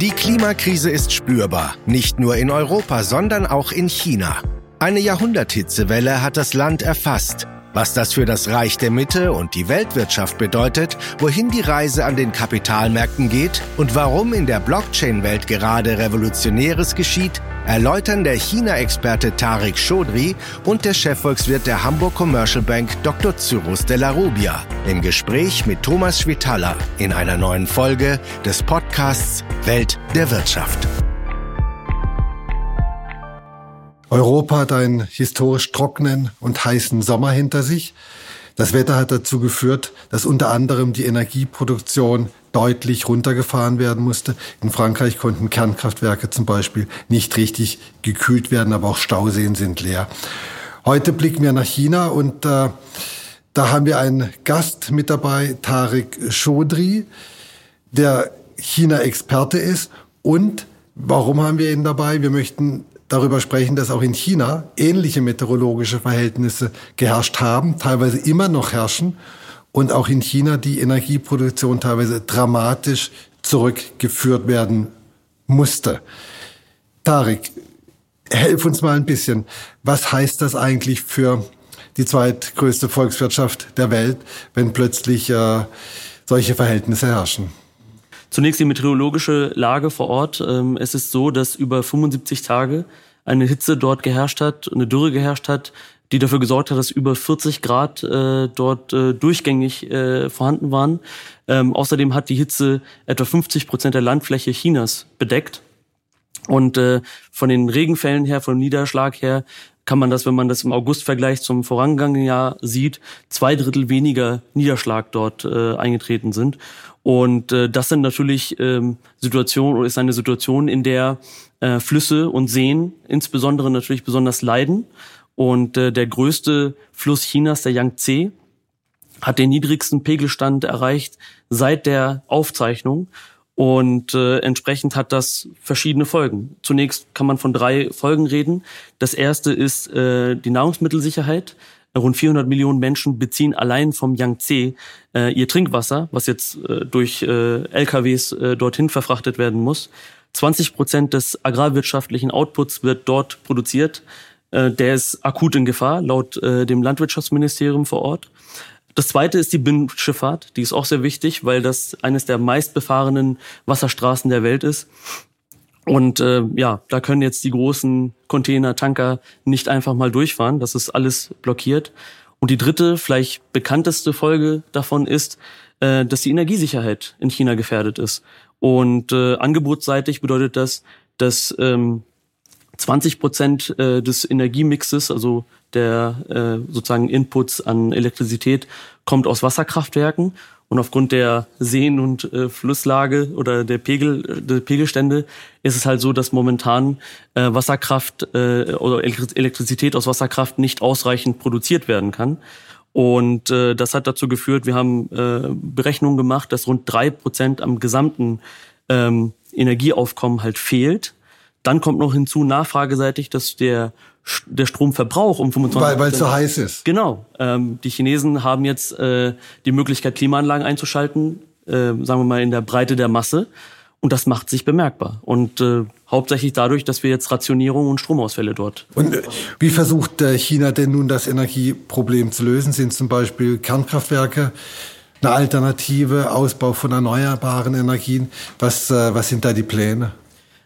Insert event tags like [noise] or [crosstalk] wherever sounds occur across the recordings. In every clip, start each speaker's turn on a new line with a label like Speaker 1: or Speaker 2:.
Speaker 1: Die Klimakrise ist spürbar, nicht nur in Europa, sondern auch in China. Eine Jahrhunderthitzewelle hat das Land erfasst. Was das für das Reich der Mitte und die Weltwirtschaft bedeutet, wohin die Reise an den Kapitalmärkten geht und warum in der Blockchain-Welt gerade Revolutionäres geschieht, erläutern der China-Experte Tarek Chaudhry und der Chefvolkswirt der Hamburg Commercial Bank Dr. Cyrus de la Rubia im Gespräch mit Thomas Schwitaler in einer neuen Folge des Podcasts Welt der Wirtschaft.
Speaker 2: Europa hat einen historisch trockenen und heißen Sommer hinter sich. Das Wetter hat dazu geführt, dass unter anderem die Energieproduktion deutlich runtergefahren werden musste. In Frankreich konnten Kernkraftwerke zum Beispiel nicht richtig gekühlt werden, aber auch Stauseen sind leer. Heute blicken wir nach China und äh, da haben wir einen Gast mit dabei, Tarek Chaudhry, der China-Experte ist. Und warum haben wir ihn dabei? Wir möchten darüber sprechen, dass auch in China ähnliche meteorologische Verhältnisse geherrscht haben, teilweise immer noch herrschen und auch in China die Energieproduktion teilweise dramatisch zurückgeführt werden musste. Tarek, helf uns mal ein bisschen. Was heißt das eigentlich für die zweitgrößte Volkswirtschaft der Welt, wenn plötzlich äh, solche Verhältnisse herrschen?
Speaker 3: Zunächst die meteorologische Lage vor Ort. Ähm, es ist so, dass über 75 Tage eine Hitze dort geherrscht hat, eine Dürre geherrscht hat, die dafür gesorgt hat, dass über 40 Grad äh, dort äh, durchgängig äh, vorhanden waren. Ähm, außerdem hat die Hitze etwa 50 Prozent der Landfläche Chinas bedeckt. Und von den Regenfällen her, vom Niederschlag her, kann man das, wenn man das im August vergleicht zum vorangegangenen Jahr sieht, zwei Drittel weniger Niederschlag dort äh, eingetreten sind. Und äh, das sind natürlich ähm, Situationen oder ist eine Situation, in der äh, Flüsse und Seen insbesondere natürlich besonders leiden. Und äh, der größte Fluss Chinas, der Yangtze, hat den niedrigsten Pegelstand erreicht seit der Aufzeichnung. Und äh, entsprechend hat das verschiedene Folgen. Zunächst kann man von drei Folgen reden. Das erste ist äh, die Nahrungsmittelsicherheit. Rund 400 Millionen Menschen beziehen allein vom Yangtze äh, ihr Trinkwasser, was jetzt äh, durch äh, LKWs äh, dorthin verfrachtet werden muss. 20 Prozent des agrarwirtschaftlichen Outputs wird dort produziert. Äh, der ist akut in Gefahr, laut äh, dem Landwirtschaftsministerium vor Ort. Das zweite ist die Binnenschifffahrt. Die ist auch sehr wichtig, weil das eines der meistbefahrenen Wasserstraßen der Welt ist. Und äh, ja, da können jetzt die großen Container, Tanker nicht einfach mal durchfahren. Das ist alles blockiert. Und die dritte, vielleicht bekannteste Folge davon ist, äh, dass die Energiesicherheit in China gefährdet ist. Und äh, angebotsseitig bedeutet das, dass ähm, 20 Prozent äh, des Energiemixes, also der äh, sozusagen Inputs an Elektrizität, kommt aus Wasserkraftwerken und aufgrund der Seen- und äh, Flusslage oder der Pegel, der Pegelstände ist es halt so, dass momentan äh, Wasserkraft äh, oder Elektrizität aus Wasserkraft nicht ausreichend produziert werden kann. Und äh, das hat dazu geführt, wir haben äh, Berechnungen gemacht, dass rund drei Prozent am gesamten ähm, Energieaufkommen halt fehlt. Dann kommt noch hinzu, nachfrageseitig, dass der der Stromverbrauch um 25
Speaker 2: Weil weil es so heiß ist.
Speaker 3: Genau. Ähm, die Chinesen haben jetzt äh, die Möglichkeit, Klimaanlagen einzuschalten, äh, sagen wir mal in der Breite der Masse. Und das macht sich bemerkbar. Und äh, hauptsächlich dadurch, dass wir jetzt Rationierung und Stromausfälle dort.
Speaker 2: Und äh, wie versucht äh, China denn nun das Energieproblem zu lösen? Sind zum Beispiel Kernkraftwerke eine Alternative, Ausbau von erneuerbaren Energien? Was, äh, was sind da die Pläne?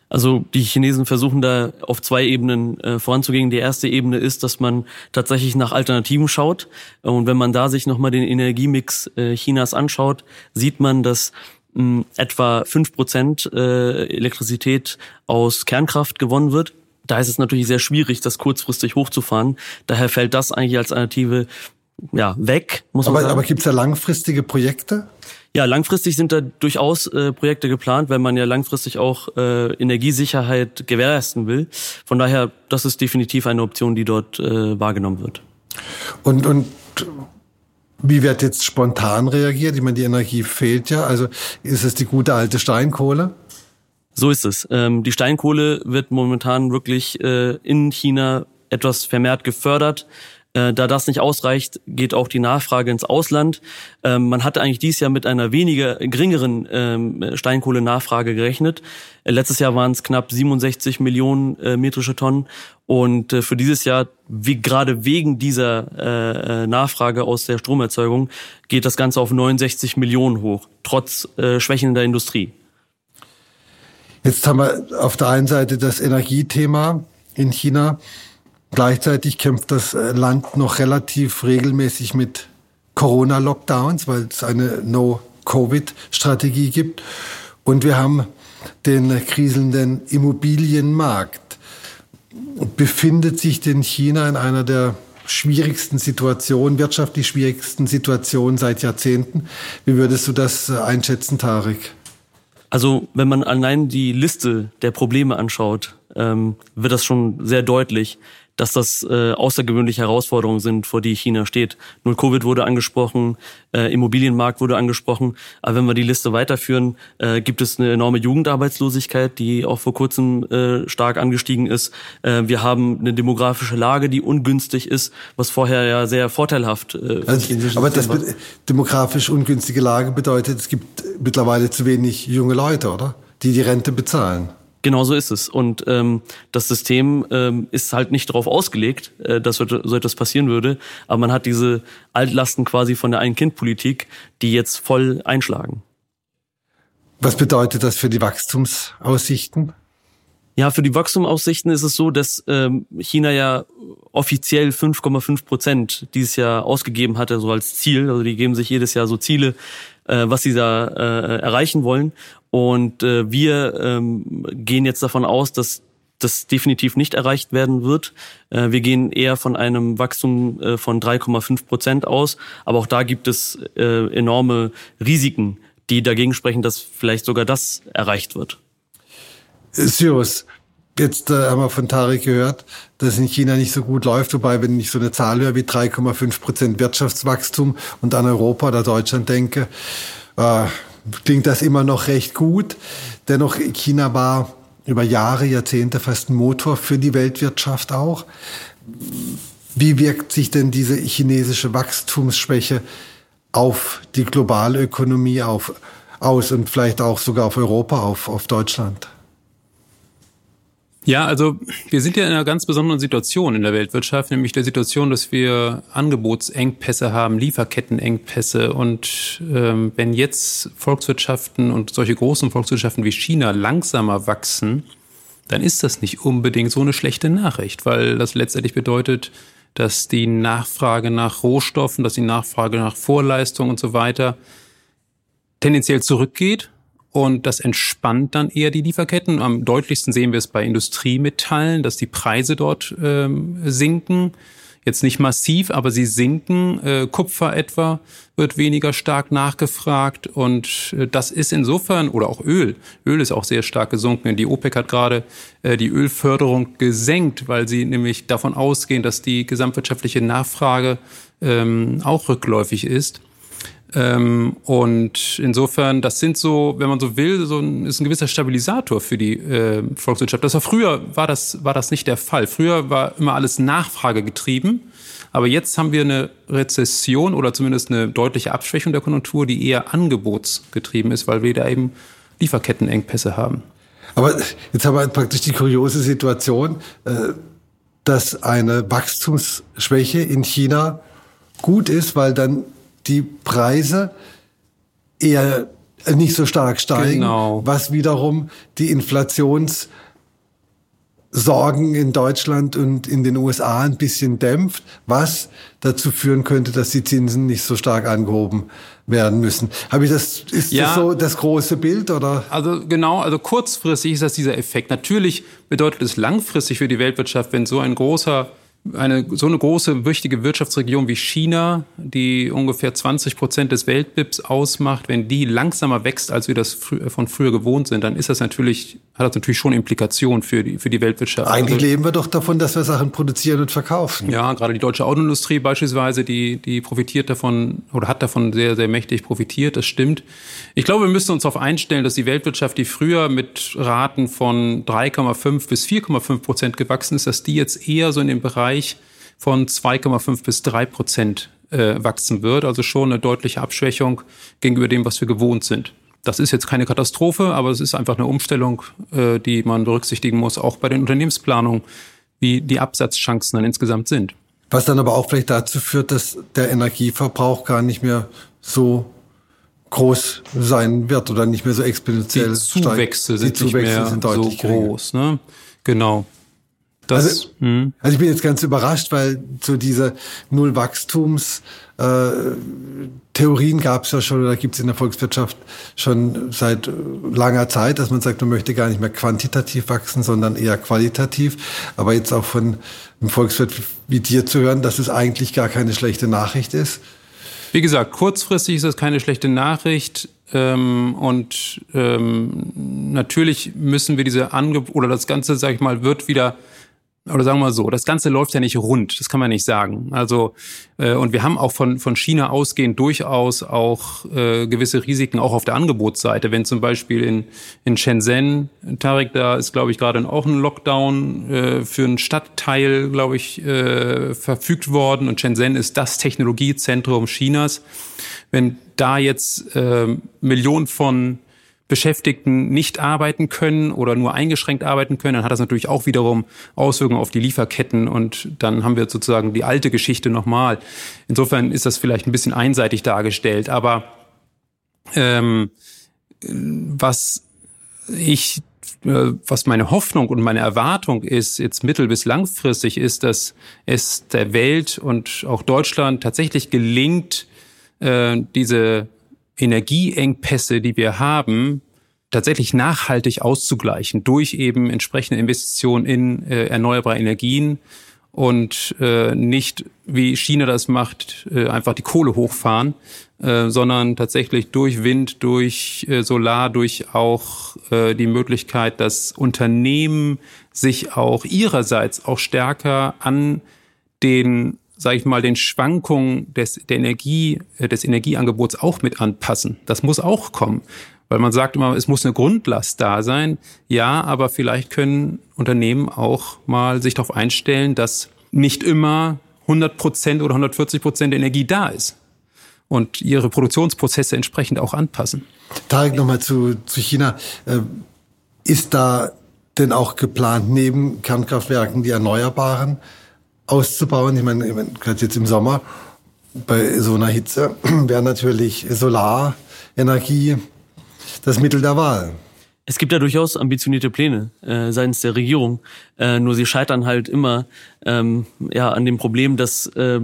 Speaker 3: Also die Chinesen versuchen da auf zwei Ebenen äh, voranzugehen. Die erste Ebene ist, dass man tatsächlich nach Alternativen schaut. Und wenn man da sich nochmal den Energiemix äh, Chinas anschaut, sieht man, dass mh, etwa fünf Prozent äh, Elektrizität aus Kernkraft gewonnen wird. Da ist es natürlich sehr schwierig, das kurzfristig hochzufahren. Daher fällt das eigentlich als Alternative ja, weg, muss man
Speaker 2: aber,
Speaker 3: sagen.
Speaker 2: Aber gibt es da langfristige Projekte?
Speaker 3: Ja, langfristig sind da durchaus äh, Projekte geplant, weil man ja langfristig auch äh, Energiesicherheit gewährleisten will. Von daher, das ist definitiv eine Option, die dort äh, wahrgenommen wird.
Speaker 2: Und, und wie wird jetzt spontan reagiert? Ich meine, die Energie fehlt ja. Also ist es die gute alte Steinkohle?
Speaker 3: So ist es. Ähm, die Steinkohle wird momentan wirklich äh, in China etwas vermehrt gefördert. Äh, da das nicht ausreicht, geht auch die Nachfrage ins Ausland. Ähm, man hatte eigentlich dieses Jahr mit einer weniger geringeren ähm, Steinkohlenachfrage gerechnet. Äh, letztes Jahr waren es knapp 67 Millionen äh, metrische Tonnen. Und für dieses Jahr, wie gerade wegen dieser Nachfrage aus der Stromerzeugung, geht das Ganze auf 69 Millionen hoch, trotz äh, schwächelnder Industrie.
Speaker 2: Jetzt haben wir auf der einen Seite das Energiethema in China. Gleichzeitig kämpft das äh, Land noch relativ regelmäßig mit Corona-Lockdowns, weil es eine No-Covid-Strategie gibt. Und wir haben den kriselnden Immobilienmarkt. Befindet sich denn China in einer der schwierigsten Situationen, wirtschaftlich schwierigsten Situationen seit Jahrzehnten? Wie würdest du das äh, einschätzen, Tarek?
Speaker 3: Also wenn man allein die Liste der Probleme anschaut, ähm, wird das schon sehr deutlich dass das äh, außergewöhnliche Herausforderungen sind, vor die China steht. Null Covid wurde angesprochen, äh, Immobilienmarkt wurde angesprochen. Aber wenn wir die Liste weiterführen, äh, gibt es eine enorme Jugendarbeitslosigkeit, die auch vor kurzem äh, stark angestiegen ist. Äh, wir haben eine demografische Lage, die ungünstig ist, was vorher ja sehr vorteilhaft
Speaker 2: äh, also, Aber das demografisch ungünstige Lage bedeutet, es gibt mittlerweile zu wenig junge Leute, oder? Die die Rente bezahlen.
Speaker 3: Genau so ist es. Und ähm, das System ähm, ist halt nicht darauf ausgelegt, äh, dass so, etwas passieren würde. Aber man hat diese Altlasten quasi von der Ein-Kind-Politik, die jetzt voll einschlagen.
Speaker 2: Was bedeutet das für die Wachstumsaussichten?
Speaker 3: Ja, für die Wachstumsaussichten ist es so, dass ähm, China ja offiziell 5,5 Prozent dieses Jahr ausgegeben hatte, so als Ziel. Also die geben sich jedes Jahr so Ziele, äh, was sie da äh, erreichen wollen. Und äh, wir ähm, gehen jetzt davon aus, dass das definitiv nicht erreicht werden wird. Äh, wir gehen eher von einem Wachstum äh, von 3,5 Prozent aus. Aber auch da gibt es äh, enorme Risiken, die dagegen sprechen, dass vielleicht sogar das erreicht wird.
Speaker 2: Cyrus, jetzt äh, haben wir von Tarek gehört, dass in China nicht so gut läuft, wobei wenn ich so eine Zahl höre wie 3,5 Prozent Wirtschaftswachstum und an Europa oder Deutschland denke, äh, klingt das immer noch recht gut. Dennoch, China war über Jahre, Jahrzehnte fast ein Motor für die Weltwirtschaft auch. Wie wirkt sich denn diese chinesische Wachstumsschwäche auf die globale Ökonomie auf, aus und vielleicht auch sogar auf Europa, auf, auf Deutschland?
Speaker 4: Ja, also wir sind ja in einer ganz besonderen Situation in der Weltwirtschaft, nämlich der Situation, dass wir Angebotsengpässe haben, Lieferkettenengpässe. Und ähm, wenn jetzt Volkswirtschaften und solche großen Volkswirtschaften wie China langsamer wachsen, dann ist das nicht unbedingt so eine schlechte Nachricht, weil das letztendlich bedeutet, dass die Nachfrage nach Rohstoffen, dass die Nachfrage nach Vorleistung und so weiter tendenziell zurückgeht und das entspannt dann eher die Lieferketten. Am deutlichsten sehen wir es bei Industriemetallen, dass die Preise dort ähm, sinken. Jetzt nicht massiv, aber sie sinken. Äh, Kupfer etwa wird weniger stark nachgefragt. Und äh, das ist insofern, oder auch Öl. Öl ist auch sehr stark gesunken. Die OPEC hat gerade äh, die Ölförderung gesenkt, weil sie nämlich davon ausgehen, dass die gesamtwirtschaftliche Nachfrage ähm, auch rückläufig ist. Ähm, und insofern, das sind so, wenn man so will, so ein, ist ein gewisser Stabilisator für die äh, Volkswirtschaft. Das war früher war das war das nicht der Fall. Früher war immer alles Nachfragegetrieben, aber jetzt haben wir eine Rezession oder zumindest eine deutliche Abschwächung der Konjunktur, die eher angebotsgetrieben ist, weil wir da eben Lieferkettenengpässe haben.
Speaker 2: Aber jetzt haben wir praktisch die kuriose Situation, äh, dass eine Wachstumsschwäche in China gut ist, weil dann die Preise eher nicht so stark steigen, genau. was wiederum die Inflationssorgen in Deutschland und in den USA ein bisschen dämpft, was dazu führen könnte, dass die Zinsen nicht so stark angehoben werden müssen. Habe ich das ist ja, das so das große Bild oder?
Speaker 4: Also genau, also kurzfristig ist das dieser Effekt. Natürlich bedeutet es langfristig für die Weltwirtschaft, wenn so ein großer eine so eine große, wichtige Wirtschaftsregion wie China, die ungefähr 20 Prozent des Weltbips ausmacht, wenn die langsamer wächst, als wir das fr von früher gewohnt sind, dann ist das natürlich, hat das natürlich schon Implikationen für die, für die Weltwirtschaft.
Speaker 2: Eigentlich also, leben wir doch davon, dass wir Sachen produzieren und verkaufen.
Speaker 4: Ja, gerade die deutsche Autoindustrie beispielsweise, die, die profitiert davon oder hat davon sehr, sehr mächtig profitiert, das stimmt. Ich glaube, wir müssen uns darauf einstellen, dass die Weltwirtschaft, die früher mit Raten von 3,5 bis 4,5 Prozent gewachsen ist, dass die jetzt eher so in dem Bereich Bereich von 2,5 bis 3 Prozent äh, wachsen wird. Also schon eine deutliche Abschwächung gegenüber dem, was wir gewohnt sind. Das ist jetzt keine Katastrophe, aber es ist einfach eine Umstellung, äh, die man berücksichtigen muss, auch bei den Unternehmensplanungen, wie die Absatzchancen dann insgesamt sind.
Speaker 2: Was dann aber auch vielleicht dazu führt, dass der Energieverbrauch gar nicht mehr so groß sein wird oder nicht mehr so exponentiell
Speaker 4: Die Zuwächse sind, die Zuwächse nicht mehr so groß. Ne? Genau.
Speaker 2: Das, also, hm. also ich bin jetzt ganz überrascht, weil so diese Nullwachstums äh, Theorien gab es ja schon oder gibt es in der Volkswirtschaft schon seit langer Zeit, dass man sagt, man möchte gar nicht mehr quantitativ wachsen, sondern eher qualitativ. Aber jetzt auch von einem Volkswirt wie dir zu hören, dass es eigentlich gar keine schlechte Nachricht ist.
Speaker 4: Wie gesagt, kurzfristig ist das keine schlechte Nachricht. Ähm, und ähm, natürlich müssen wir diese Angebot oder das Ganze, sag ich mal, wird wieder oder sagen wir mal so, das Ganze läuft ja nicht rund, das kann man nicht sagen. Also äh, und wir haben auch von von China ausgehend durchaus auch äh, gewisse Risiken auch auf der Angebotsseite. Wenn zum Beispiel in in Shenzhen, Tarek, da ist glaube ich gerade auch ein Lockdown äh, für einen Stadtteil, glaube ich, äh, verfügt worden und Shenzhen ist das Technologiezentrum Chinas. Wenn da jetzt äh, Millionen von Beschäftigten nicht arbeiten können oder nur eingeschränkt arbeiten können, dann hat das natürlich auch wiederum Auswirkungen auf die Lieferketten und dann haben wir sozusagen die alte Geschichte nochmal. Insofern ist das vielleicht ein bisschen einseitig dargestellt, aber ähm, was ich äh, was meine Hoffnung und meine Erwartung ist, jetzt mittel- bis langfristig, ist, dass es der Welt und auch Deutschland tatsächlich gelingt, äh, diese Energieengpässe, die wir haben, tatsächlich nachhaltig auszugleichen durch eben entsprechende Investitionen in äh, erneuerbare Energien und äh, nicht, wie China das macht, äh, einfach die Kohle hochfahren, äh, sondern tatsächlich durch Wind, durch äh, Solar, durch auch äh, die Möglichkeit, dass Unternehmen sich auch ihrerseits auch stärker an den sage ich mal, den Schwankungen des, der Energie, äh, des Energieangebots auch mit anpassen. Das muss auch kommen. Weil man sagt immer, es muss eine Grundlast da sein. Ja, aber vielleicht können Unternehmen auch mal sich darauf einstellen, dass nicht immer 100 Prozent oder 140 Prozent der Energie da ist und ihre Produktionsprozesse entsprechend auch anpassen.
Speaker 2: Tarek, nochmal zu, zu China. Äh, ist da denn auch geplant, neben Kernkraftwerken die Erneuerbaren auszubauen. Ich meine, ich meine gerade jetzt im Sommer bei so einer Hitze [clears throat] wäre natürlich Solarenergie das Mittel der Wahl.
Speaker 3: Es gibt ja durchaus ambitionierte Pläne äh, seitens der Regierung, äh, nur sie scheitern halt immer ähm, ja an dem Problem, dass äh,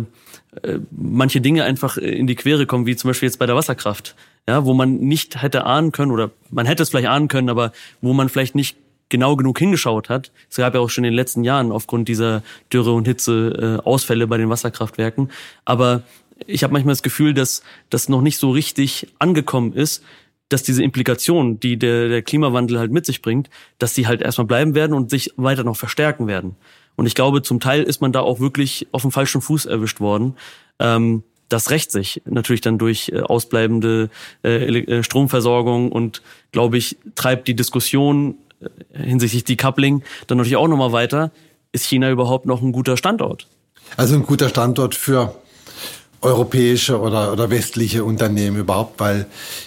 Speaker 3: äh, manche Dinge einfach in die Quere kommen, wie zum Beispiel jetzt bei der Wasserkraft, ja, wo man nicht hätte ahnen können oder man hätte es vielleicht ahnen können, aber wo man vielleicht nicht genau genug hingeschaut hat. Es gab ja auch schon in den letzten Jahren aufgrund dieser Dürre und Hitze äh, Ausfälle bei den Wasserkraftwerken. Aber ich habe manchmal das Gefühl, dass das noch nicht so richtig angekommen ist, dass diese Implikationen, die der, der Klimawandel halt mit sich bringt, dass die halt erstmal bleiben werden und sich weiter noch verstärken werden. Und ich glaube, zum Teil ist man da auch wirklich auf dem falschen Fuß erwischt worden. Ähm, das rächt sich natürlich dann durch äh, ausbleibende äh, äh Stromversorgung und, glaube ich, treibt die Diskussion hinsichtlich Decoupling dann natürlich auch nochmal weiter. Ist China überhaupt noch ein guter Standort?
Speaker 2: Also ein guter Standort für europäische oder, oder westliche Unternehmen überhaupt, weil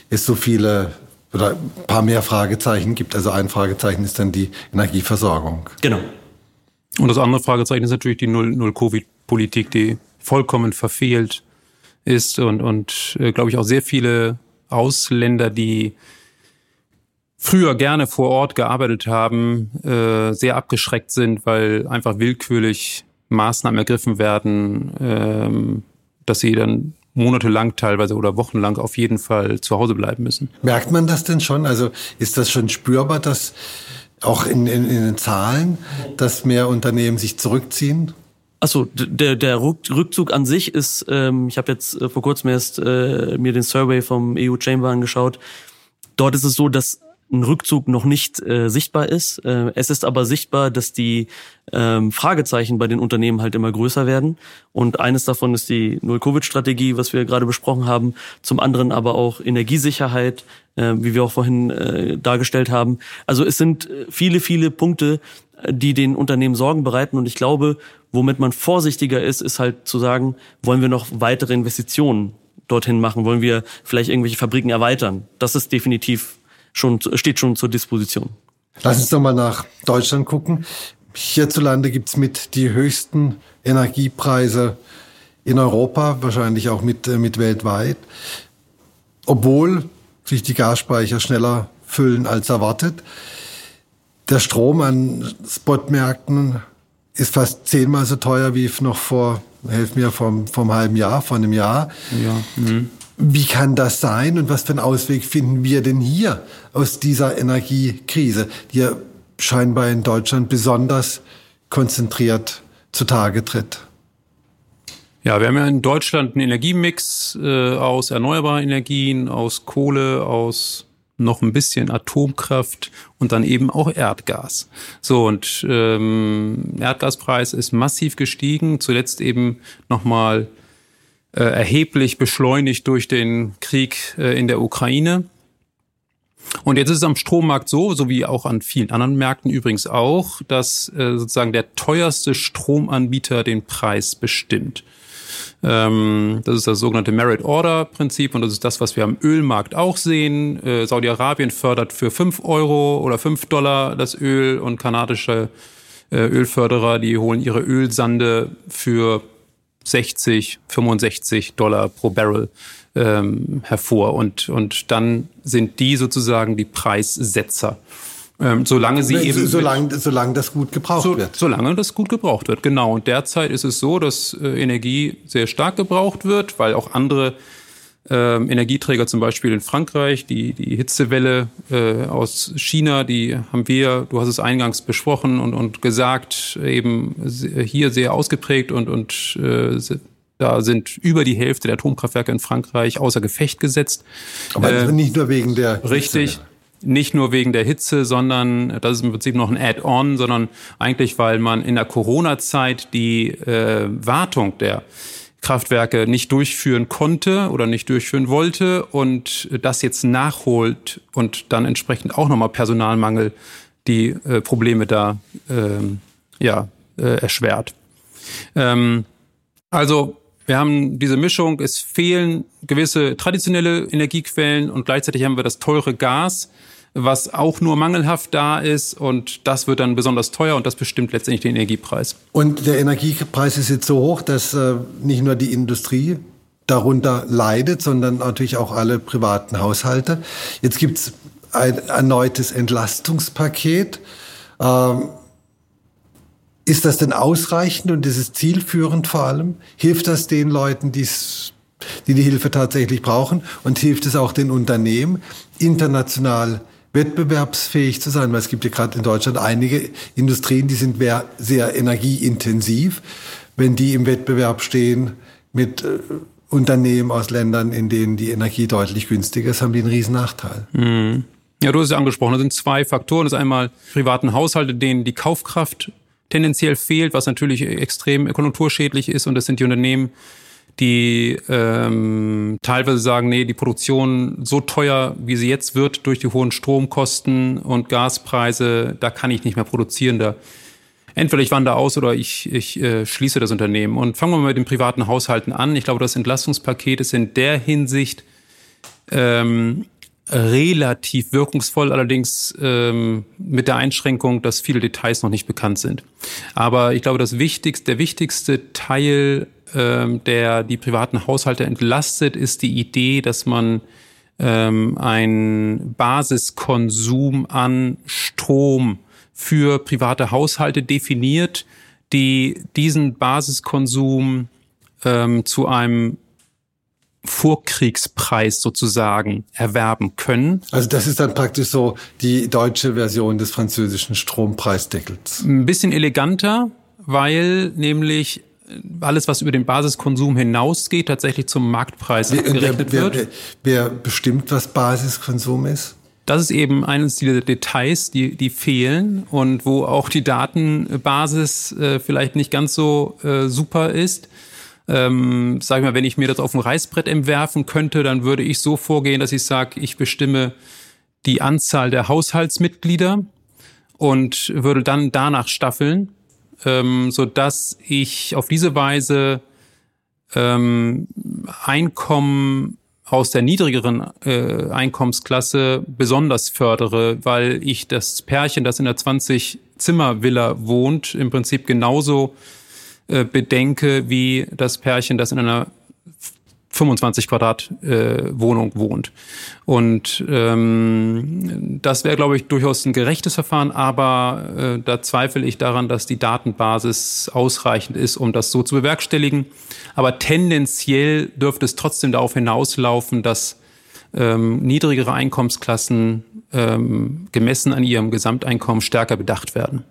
Speaker 2: es so viele oder ein paar mehr Fragezeichen gibt. Also ein Fragezeichen ist dann die Energieversorgung.
Speaker 3: Genau.
Speaker 4: Und das andere Fragezeichen ist natürlich die Null-Covid-Politik, die vollkommen verfehlt ist und, und äh, glaube ich, auch sehr viele Ausländer, die früher gerne vor Ort gearbeitet haben, äh, sehr abgeschreckt sind, weil einfach willkürlich Maßnahmen ergriffen werden, ähm, dass sie dann monatelang teilweise oder wochenlang auf jeden Fall zu Hause bleiben müssen.
Speaker 2: Merkt man das denn schon? Also ist das schon spürbar, dass auch in, in, in den Zahlen, dass mehr Unternehmen sich zurückziehen?
Speaker 3: Achso, der, der Rückzug an sich ist, ähm, ich habe jetzt äh, vor kurzem erst äh, mir den Survey vom EU Chamber angeschaut. Dort ist es so, dass ein Rückzug noch nicht äh, sichtbar ist. Äh, es ist aber sichtbar, dass die ähm, Fragezeichen bei den Unternehmen halt immer größer werden. Und eines davon ist die Null-Covid-Strategie, was wir gerade besprochen haben. Zum anderen aber auch Energiesicherheit, äh, wie wir auch vorhin äh, dargestellt haben. Also es sind viele, viele Punkte, die den Unternehmen Sorgen bereiten. Und ich glaube, womit man vorsichtiger ist, ist halt zu sagen, wollen wir noch weitere Investitionen dorthin machen? Wollen wir vielleicht irgendwelche Fabriken erweitern? Das ist definitiv schon, steht schon zur Disposition.
Speaker 2: Lass uns doch mal nach Deutschland gucken. Hierzulande gibt's mit die höchsten Energiepreise in Europa, wahrscheinlich auch mit, äh, mit weltweit, obwohl sich die Gasspeicher schneller füllen als erwartet. Der Strom an Spotmärkten ist fast zehnmal so teuer wie noch vor, helf mir, vom, vom halben Jahr, vor einem Jahr. Ja. Mhm. Wie kann das sein und was für einen Ausweg finden wir denn hier aus dieser Energiekrise, die ja scheinbar in Deutschland besonders konzentriert zutage tritt?
Speaker 4: Ja, wir haben ja in Deutschland einen Energiemix äh, aus erneuerbaren Energien, aus Kohle, aus noch ein bisschen Atomkraft und dann eben auch Erdgas. So und ähm, Erdgaspreis ist massiv gestiegen, zuletzt eben nochmal äh, erheblich beschleunigt durch den Krieg äh, in der Ukraine. Und jetzt ist es am Strommarkt so, so wie auch an vielen anderen Märkten übrigens auch, dass äh, sozusagen der teuerste Stromanbieter den Preis bestimmt. Ähm, das ist das sogenannte Merit Order Prinzip und das ist das, was wir am Ölmarkt auch sehen. Saudi-Arabien fördert für fünf Euro oder fünf Dollar das Öl und kanadische Ölförderer, die holen ihre Ölsande für 60, 65 Dollar pro Barrel ähm, hervor und, und dann sind die sozusagen die Preissetzer. Ähm, solange sie eben.
Speaker 2: Solange, solange das gut gebraucht so, wird.
Speaker 4: Solange das gut gebraucht wird, genau. Und derzeit ist es so, dass äh, Energie sehr stark gebraucht wird, weil auch andere ähm, Energieträger, zum Beispiel in Frankreich, die, die Hitzewelle äh, aus China, die haben wir, du hast es eingangs besprochen und, und gesagt, eben hier sehr ausgeprägt und, und äh, da sind über die Hälfte der Atomkraftwerke in Frankreich außer Gefecht gesetzt.
Speaker 2: Aber äh, nicht nur wegen der
Speaker 4: Richtig. Hitzewelle nicht nur wegen der Hitze, sondern das ist im Prinzip noch ein Add-on, sondern eigentlich, weil man in der Corona-Zeit die äh, Wartung der Kraftwerke nicht durchführen konnte oder nicht durchführen wollte und das jetzt nachholt und dann entsprechend auch nochmal Personalmangel die äh, Probleme da ähm, ja, äh, erschwert. Ähm, also wir haben diese Mischung, es fehlen gewisse traditionelle Energiequellen und gleichzeitig haben wir das teure Gas, was auch nur mangelhaft da ist und das wird dann besonders teuer und das bestimmt letztendlich den Energiepreis.
Speaker 2: Und der Energiepreis ist jetzt so hoch, dass äh, nicht nur die Industrie darunter leidet, sondern natürlich auch alle privaten Haushalte. Jetzt gibt's ein erneutes Entlastungspaket. Ähm, ist das denn ausreichend und ist es zielführend vor allem? Hilft das den Leuten, die's, die die Hilfe tatsächlich brauchen? Und hilft es auch den Unternehmen, international wettbewerbsfähig zu sein, weil es gibt ja gerade in Deutschland einige Industrien, die sind sehr energieintensiv. Wenn die im Wettbewerb stehen mit äh, Unternehmen aus Ländern, in denen die Energie deutlich günstiger ist, haben die einen riesen Nachteil.
Speaker 4: Mhm. Ja, du hast es angesprochen. Das sind zwei Faktoren. Das ist einmal privaten Haushalte, denen die Kaufkraft tendenziell fehlt, was natürlich extrem konjunkturschädlich ist. Und das sind die Unternehmen, die ähm, teilweise sagen, nee, die Produktion so teuer, wie sie jetzt wird durch die hohen Stromkosten und Gaspreise, da kann ich nicht mehr produzieren. Da entweder ich wandere aus oder ich, ich äh, schließe das Unternehmen. Und fangen wir mal mit den privaten Haushalten an. Ich glaube, das Entlastungspaket ist in der Hinsicht ähm, relativ wirkungsvoll, allerdings ähm, mit der Einschränkung, dass viele Details noch nicht bekannt sind. Aber ich glaube, das wichtigste, der wichtigste Teil ähm, der die privaten Haushalte entlastet, ist die Idee, dass man ähm, einen Basiskonsum an Strom für private Haushalte definiert, die diesen Basiskonsum ähm, zu einem Vorkriegspreis sozusagen erwerben können.
Speaker 2: Also das ist dann praktisch so die deutsche Version des französischen Strompreisdeckels.
Speaker 4: Ein bisschen eleganter, weil nämlich alles, was über den Basiskonsum hinausgeht, tatsächlich zum Marktpreis wer, abgerechnet
Speaker 2: wer,
Speaker 4: wird.
Speaker 2: Wer, wer bestimmt, was Basiskonsum ist?
Speaker 4: Das ist eben eines dieser Details, die, die fehlen und wo auch die Datenbasis äh, vielleicht nicht ganz so äh, super ist. Ähm, sag ich mal, wenn ich mir das auf dem Reißbrett entwerfen könnte, dann würde ich so vorgehen, dass ich sage, ich bestimme die Anzahl der Haushaltsmitglieder und würde dann danach staffeln, ähm, so dass ich auf diese Weise ähm, Einkommen aus der niedrigeren äh, Einkommensklasse besonders fördere, weil ich das Pärchen, das in der 20-Zimmer-Villa wohnt, im Prinzip genauso äh, bedenke wie das Pärchen, das in einer 25 Quadrat äh, Wohnung wohnt. Und ähm, das wäre, glaube ich, durchaus ein gerechtes Verfahren, aber äh, da zweifle ich daran, dass die Datenbasis ausreichend ist, um das so zu bewerkstelligen. Aber tendenziell dürfte es trotzdem darauf hinauslaufen, dass ähm, niedrigere Einkommensklassen ähm, gemessen an ihrem Gesamteinkommen stärker bedacht werden.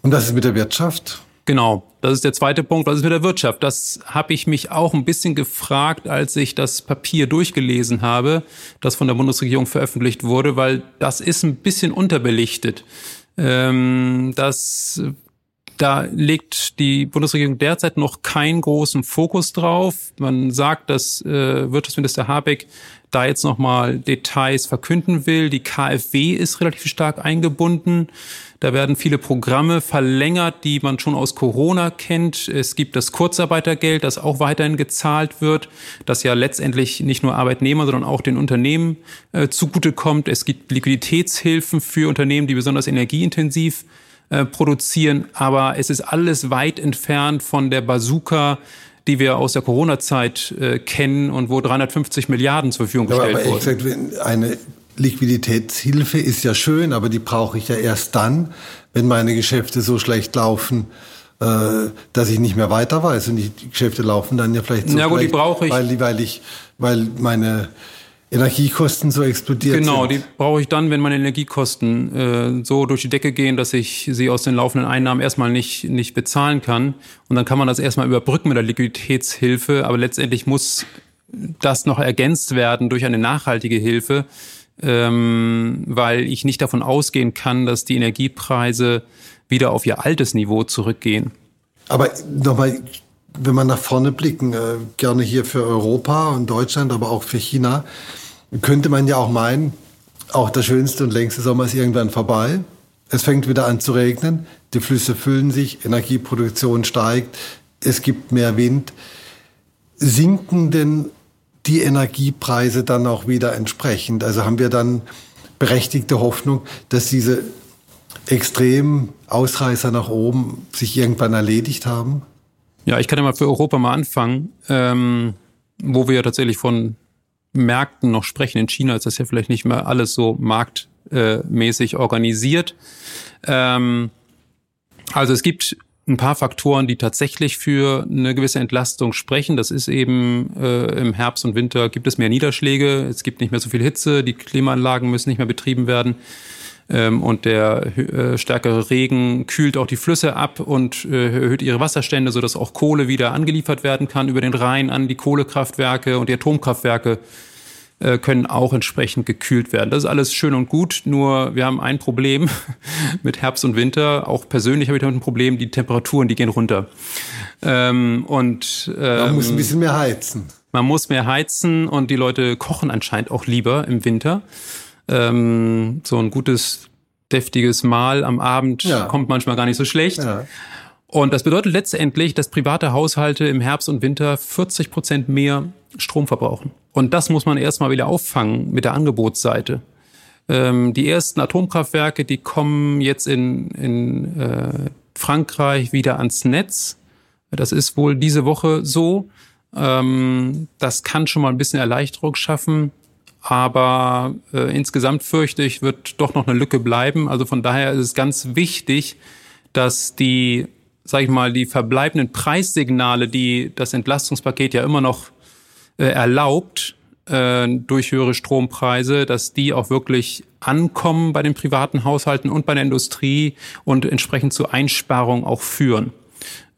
Speaker 2: Und das ist mit der Wirtschaft?
Speaker 4: Genau, das ist der zweite Punkt. Was ist mit der Wirtschaft? Das habe ich mich auch ein bisschen gefragt, als ich das Papier durchgelesen habe, das von der Bundesregierung veröffentlicht wurde, weil das ist ein bisschen unterbelichtet. Ähm, das da legt die Bundesregierung derzeit noch keinen großen Fokus drauf. Man sagt, dass äh, Wirtschaftsminister Habeck da jetzt nochmal Details verkünden will. Die KfW ist relativ stark eingebunden. Da werden viele Programme verlängert, die man schon aus Corona kennt. Es gibt das Kurzarbeitergeld, das auch weiterhin gezahlt wird, das ja letztendlich nicht nur Arbeitnehmer, sondern auch den Unternehmen äh, zugutekommt. Es gibt Liquiditätshilfen für Unternehmen, die besonders energieintensiv äh, produzieren. Aber es ist alles weit entfernt von der Bazooka, die wir aus der Corona-Zeit äh, kennen und wo 350 Milliarden zur Verfügung gestellt
Speaker 2: aber,
Speaker 4: wurden.
Speaker 2: Eine Liquiditätshilfe ist ja schön, aber die brauche ich ja erst dann, wenn meine Geschäfte so schlecht laufen, äh, dass ich nicht mehr weiter weiß. Und die Geschäfte laufen dann ja vielleicht so
Speaker 4: ja, gut, die brauche ich.
Speaker 2: Weil, weil ich, weil meine Energiekosten so explodiert
Speaker 4: genau,
Speaker 2: sind.
Speaker 4: Genau, die brauche ich dann, wenn meine Energiekosten äh, so durch die Decke gehen, dass ich sie aus den laufenden Einnahmen erstmal nicht, nicht bezahlen kann. Und dann kann man das erstmal überbrücken mit der Liquiditätshilfe, aber letztendlich muss das noch ergänzt werden durch eine nachhaltige Hilfe, ähm, weil ich nicht davon ausgehen kann, dass die Energiepreise wieder auf ihr altes Niveau zurückgehen.
Speaker 2: Aber nochmal, wenn man nach vorne blicken, äh, gerne hier für Europa und Deutschland, aber auch für China, könnte man ja auch meinen, auch der schönste und längste Sommer ist irgendwann vorbei. Es fängt wieder an zu regnen, die Flüsse füllen sich, Energieproduktion steigt, es gibt mehr Wind. Sinken denn die Energiepreise dann auch wieder entsprechend? Also haben wir dann berechtigte Hoffnung, dass diese extremen Ausreißer nach oben sich irgendwann erledigt haben?
Speaker 4: Ja, ich kann ja mal für Europa mal anfangen, ähm, wo wir ja tatsächlich von Märkten noch sprechen. In China ist das ja vielleicht nicht mehr alles so marktmäßig organisiert. Ähm, also es gibt ein paar Faktoren, die tatsächlich für eine gewisse Entlastung sprechen. Das ist eben äh, im Herbst und Winter gibt es mehr Niederschläge, es gibt nicht mehr so viel Hitze, die Klimaanlagen müssen nicht mehr betrieben werden. Ähm, und der äh, stärkere Regen kühlt auch die Flüsse ab und äh, erhöht ihre Wasserstände, sodass auch Kohle wieder angeliefert werden kann über den Rhein an die Kohlekraftwerke und die Atomkraftwerke äh, können auch entsprechend gekühlt werden. Das ist alles schön und gut, nur wir haben ein Problem [laughs] mit Herbst und Winter. Auch persönlich habe ich damit ein Problem, die Temperaturen, die gehen runter. Ähm, und
Speaker 2: ähm, Man muss ein bisschen mehr heizen.
Speaker 4: Man muss mehr heizen und die Leute kochen anscheinend auch lieber im Winter. Ähm, so ein gutes, deftiges Mahl am Abend ja. kommt manchmal gar nicht so schlecht. Ja. Und das bedeutet letztendlich, dass private Haushalte im Herbst und Winter 40 Prozent mehr Strom verbrauchen. Und das muss man erstmal wieder auffangen mit der Angebotsseite. Ähm, die ersten Atomkraftwerke, die kommen jetzt in, in äh, Frankreich wieder ans Netz. Das ist wohl diese Woche so. Ähm, das kann schon mal ein bisschen Erleichterung schaffen. Aber äh, insgesamt fürchte ich, wird doch noch eine Lücke bleiben. Also von daher ist es ganz wichtig, dass die, sag ich mal, die verbleibenden Preissignale, die das Entlastungspaket ja immer noch erlaubt, äh, durch höhere Strompreise, dass die auch wirklich ankommen bei den privaten Haushalten und bei der Industrie und entsprechend zu Einsparungen auch führen.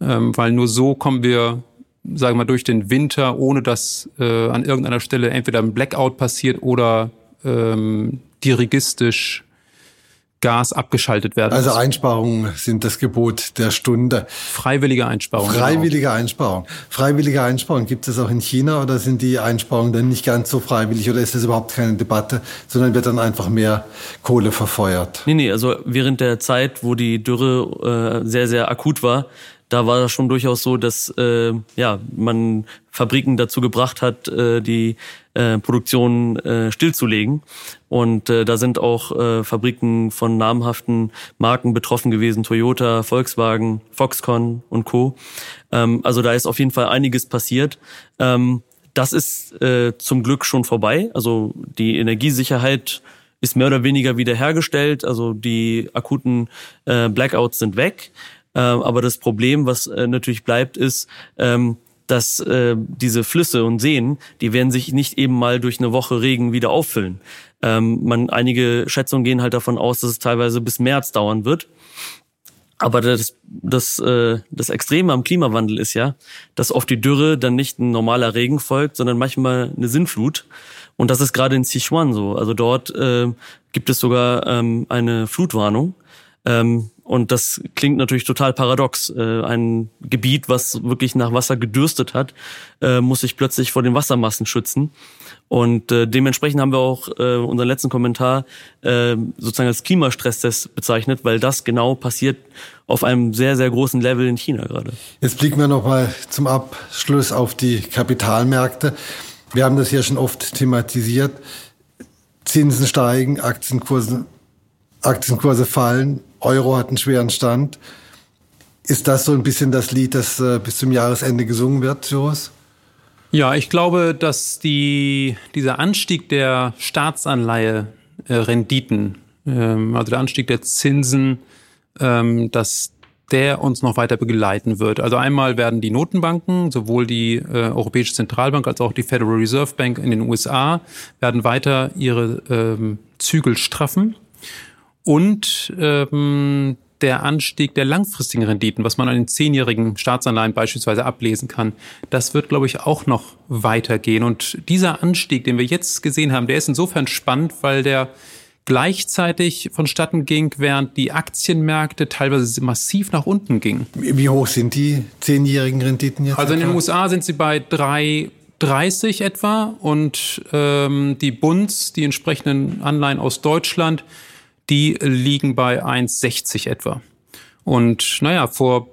Speaker 4: Ähm, weil nur so kommen wir sagen wir mal, durch den Winter, ohne dass äh, an irgendeiner Stelle entweder ein Blackout passiert oder ähm, dirigistisch Gas abgeschaltet werden.
Speaker 2: Also Einsparungen sind das Gebot der Stunde.
Speaker 4: Freiwillige Einsparungen.
Speaker 2: Genau. Freiwillige genau. Einsparung. Freiwillige Einsparung. Gibt es auch in China oder sind die Einsparungen dann nicht ganz so freiwillig oder ist das überhaupt keine Debatte, sondern wird dann einfach mehr Kohle verfeuert?
Speaker 3: Nee, nee, also während der Zeit, wo die Dürre äh, sehr, sehr akut war, da war das schon durchaus so, dass äh, ja man Fabriken dazu gebracht hat, äh, die äh, Produktion äh, stillzulegen. Und äh, da sind auch äh, Fabriken von namhaften Marken betroffen gewesen, Toyota, Volkswagen, Foxconn und Co. Ähm, also da ist auf jeden Fall einiges passiert. Ähm, das ist äh, zum Glück schon vorbei. Also die Energiesicherheit ist mehr oder weniger wiederhergestellt. Also die akuten äh, Blackouts sind weg. Ähm, aber das Problem, was äh, natürlich bleibt, ist, ähm, dass äh, diese Flüsse und Seen, die werden sich nicht eben mal durch eine Woche Regen wieder auffüllen. Ähm, man, einige Schätzungen gehen halt davon aus, dass es teilweise bis März dauern wird. Aber das, das, äh, das Extreme am Klimawandel ist ja, dass auf die Dürre dann nicht ein normaler Regen folgt, sondern manchmal eine Sinnflut. Und das ist gerade in Sichuan so. Also dort äh, gibt es sogar ähm, eine Flutwarnung. Ähm, und das klingt natürlich total paradox. Äh, ein Gebiet, was wirklich nach Wasser gedürstet hat, äh, muss sich plötzlich vor den Wassermassen schützen. Und äh, dementsprechend haben wir auch unseren letzten Kommentar sozusagen als Klimastresstest bezeichnet, weil das genau passiert auf einem sehr, sehr großen Level in China gerade.
Speaker 2: Jetzt blicken wir nochmal zum Abschluss auf die Kapitalmärkte. Wir haben das hier schon oft thematisiert. Zinsen steigen, Aktienkurse, Aktienkurse fallen, Euro hat einen schweren Stand. Ist das so ein bisschen das Lied, das äh, bis zum Jahresende gesungen wird, Joris?
Speaker 4: Ja, ich glaube, dass die, dieser Anstieg der Staatsanleihe-Renditen, äh, ähm, also der Anstieg der Zinsen, ähm, dass der uns noch weiter begleiten wird. Also einmal werden die Notenbanken, sowohl die äh, Europäische Zentralbank als auch die Federal Reserve Bank in den USA, werden weiter ihre ähm, Zügel straffen und ähm, der Anstieg der langfristigen Renditen, was man an den zehnjährigen Staatsanleihen beispielsweise ablesen kann, das wird, glaube ich, auch noch weitergehen. Und dieser Anstieg, den wir jetzt gesehen haben, der ist insofern spannend, weil der gleichzeitig vonstatten ging, während die Aktienmärkte teilweise massiv nach unten gingen.
Speaker 2: Wie hoch sind die zehnjährigen Renditen jetzt?
Speaker 4: Also in den USA sind sie bei drei 30 etwa und ähm, die Bunds, die entsprechenden Anleihen aus Deutschland, die liegen bei 1,60 etwa. Und naja, vor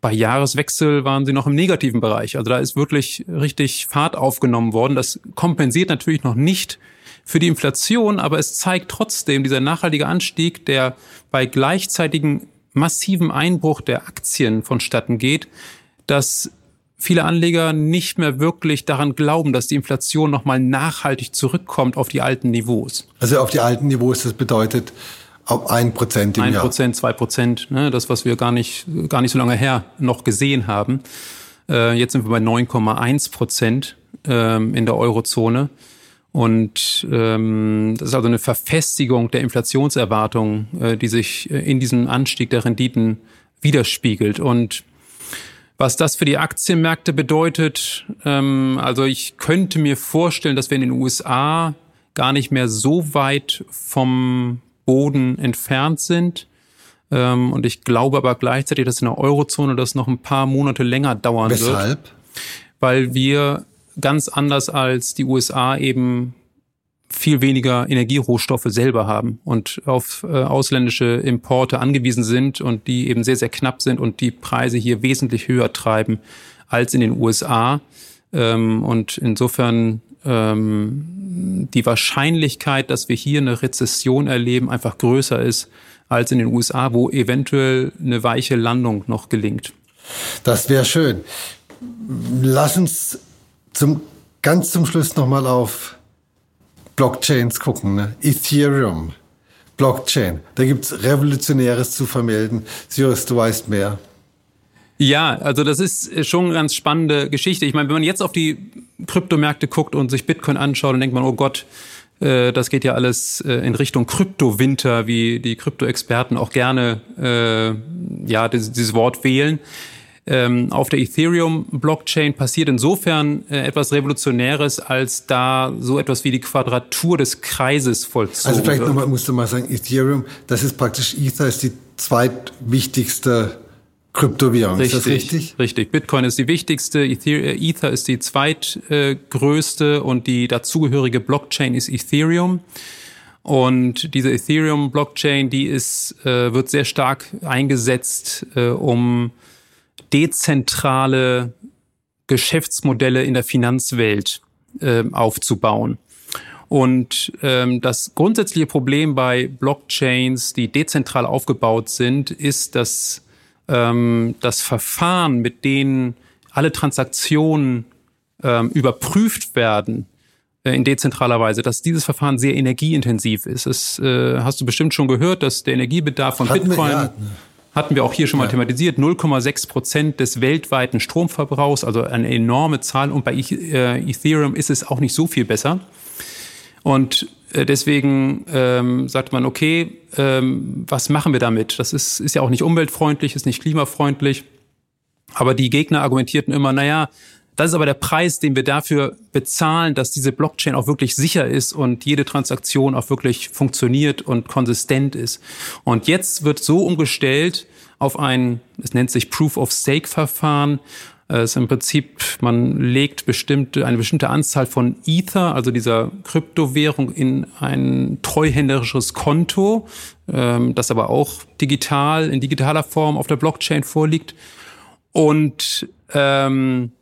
Speaker 4: bei Jahreswechsel waren sie noch im negativen Bereich. Also da ist wirklich richtig Fahrt aufgenommen worden. Das kompensiert natürlich noch nicht für die Inflation, aber es zeigt trotzdem dieser nachhaltige Anstieg, der bei gleichzeitigem massiven Einbruch der Aktien vonstatten geht, dass viele Anleger nicht mehr wirklich daran glauben, dass die Inflation nochmal nachhaltig zurückkommt auf die alten Niveaus.
Speaker 2: Also auf die alten Niveaus, das bedeutet auf ein Prozent im
Speaker 4: ein Jahr. Ein Prozent, zwei Prozent, ne, das, was wir gar nicht, gar nicht so lange her noch gesehen haben. Äh, jetzt sind wir bei 9,1 Prozent ähm, in der Eurozone. Und ähm, das ist also eine Verfestigung der Inflationserwartungen, äh, die sich äh, in diesem Anstieg der Renditen widerspiegelt. Und was das für die Aktienmärkte bedeutet, ähm, also ich könnte mir vorstellen, dass wir in den USA gar nicht mehr so weit vom Boden entfernt sind. Ähm, und ich glaube aber gleichzeitig, dass in der Eurozone das noch ein paar Monate länger dauern
Speaker 2: Weshalb? wird. Weshalb?
Speaker 4: Weil wir ganz anders als die USA eben viel weniger Energierohstoffe selber haben und auf äh, ausländische Importe angewiesen sind und die eben sehr, sehr knapp sind und die Preise hier wesentlich höher treiben als in den USA. Ähm, und insofern ähm, die Wahrscheinlichkeit, dass wir hier eine Rezession erleben, einfach größer ist als in den USA, wo eventuell eine weiche Landung noch gelingt.
Speaker 2: Das wäre schön. Lass uns zum, ganz zum Schluss nochmal auf Blockchains gucken. Ne? Ethereum, Blockchain, da gibt's Revolutionäres zu vermelden. Sirius, du weißt mehr.
Speaker 4: Ja, also das ist schon eine ganz spannende Geschichte. Ich meine, wenn man jetzt auf die Kryptomärkte guckt und sich Bitcoin anschaut, dann denkt man, oh Gott, äh, das geht ja alles äh, in Richtung Kryptowinter, wie die Krypto-Experten auch gerne äh, ja dieses Wort wählen. Ähm, auf der Ethereum-Blockchain passiert insofern äh, etwas Revolutionäres, als da so etwas wie die Quadratur des Kreises vollzogen
Speaker 2: Also vielleicht nochmal, musst du mal sagen, Ethereum, das ist praktisch, Ether ist die zweitwichtigste Kryptowährung.
Speaker 4: Richtig,
Speaker 2: ist das richtig?
Speaker 4: Richtig. Bitcoin ist die wichtigste, äh, Ether ist die zweitgrößte und die dazugehörige Blockchain ist Ethereum. Und diese Ethereum-Blockchain, die ist, äh, wird sehr stark eingesetzt, äh, um dezentrale Geschäftsmodelle in der Finanzwelt äh, aufzubauen. Und ähm, das grundsätzliche Problem bei Blockchains, die dezentral aufgebaut sind, ist, dass ähm, das Verfahren, mit denen alle Transaktionen ähm, überprüft werden, äh, in dezentraler Weise, dass dieses Verfahren sehr energieintensiv ist. Das äh, hast du bestimmt schon gehört, dass der Energiebedarf von Hatten Bitcoin. Hatten wir auch hier schon mal ja. thematisiert, 0,6 Prozent des weltweiten Stromverbrauchs, also eine enorme Zahl. Und bei äh, Ethereum ist es auch nicht so viel besser. Und äh, deswegen ähm, sagt man, okay, ähm, was machen wir damit? Das ist, ist ja auch nicht umweltfreundlich, ist nicht klimafreundlich. Aber die Gegner argumentierten immer, naja, das ist aber der Preis, den wir dafür bezahlen, dass diese Blockchain auch wirklich sicher ist und jede Transaktion auch wirklich funktioniert und konsistent ist. Und jetzt wird so umgestellt auf ein, es nennt sich Proof of Stake Verfahren, es ist im Prinzip, man legt bestimmte, eine bestimmte Anzahl von Ether, also dieser Kryptowährung, in ein treuhänderisches Konto, ähm, das aber auch digital, in digitaler Form auf der Blockchain vorliegt. Und ähm,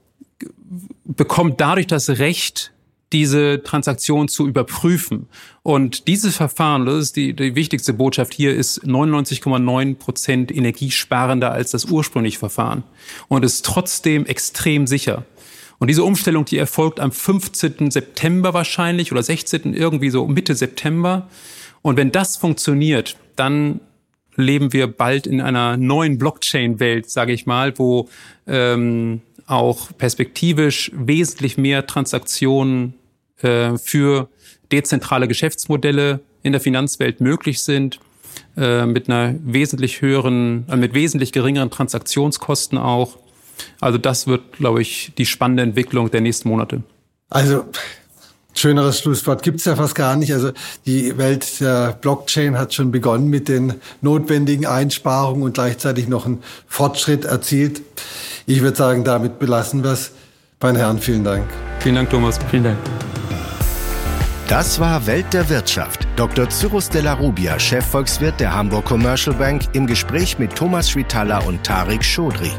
Speaker 4: bekommt dadurch das Recht, diese Transaktion zu überprüfen. Und dieses Verfahren, das ist die, die wichtigste Botschaft hier, ist 99,9 Prozent energiesparender als das ursprüngliche Verfahren und ist trotzdem extrem sicher. Und diese Umstellung, die erfolgt am 15. September wahrscheinlich oder 16. irgendwie so Mitte September. Und wenn das funktioniert, dann leben wir bald in einer neuen Blockchain-Welt, sage ich mal, wo ähm, auch perspektivisch wesentlich mehr Transaktionen äh, für dezentrale Geschäftsmodelle in der Finanzwelt möglich sind, äh, mit einer wesentlich höheren, äh, mit wesentlich geringeren Transaktionskosten auch. Also das wird, glaube ich, die spannende Entwicklung der nächsten Monate.
Speaker 2: Also Schöneres Schlusswort gibt's ja fast gar nicht. Also die Welt der Blockchain hat schon begonnen mit den notwendigen Einsparungen und gleichzeitig noch einen Fortschritt erzielt. Ich würde sagen, damit belassen wir es. Meine Herren, vielen Dank.
Speaker 4: Vielen Dank, Thomas.
Speaker 3: Vielen Dank.
Speaker 1: Das war Welt der Wirtschaft. Dr. Cyrus de la Rubia, Chefvolkswirt der Hamburg Commercial Bank, im Gespräch mit Thomas Schwitala und Tarek Schodri.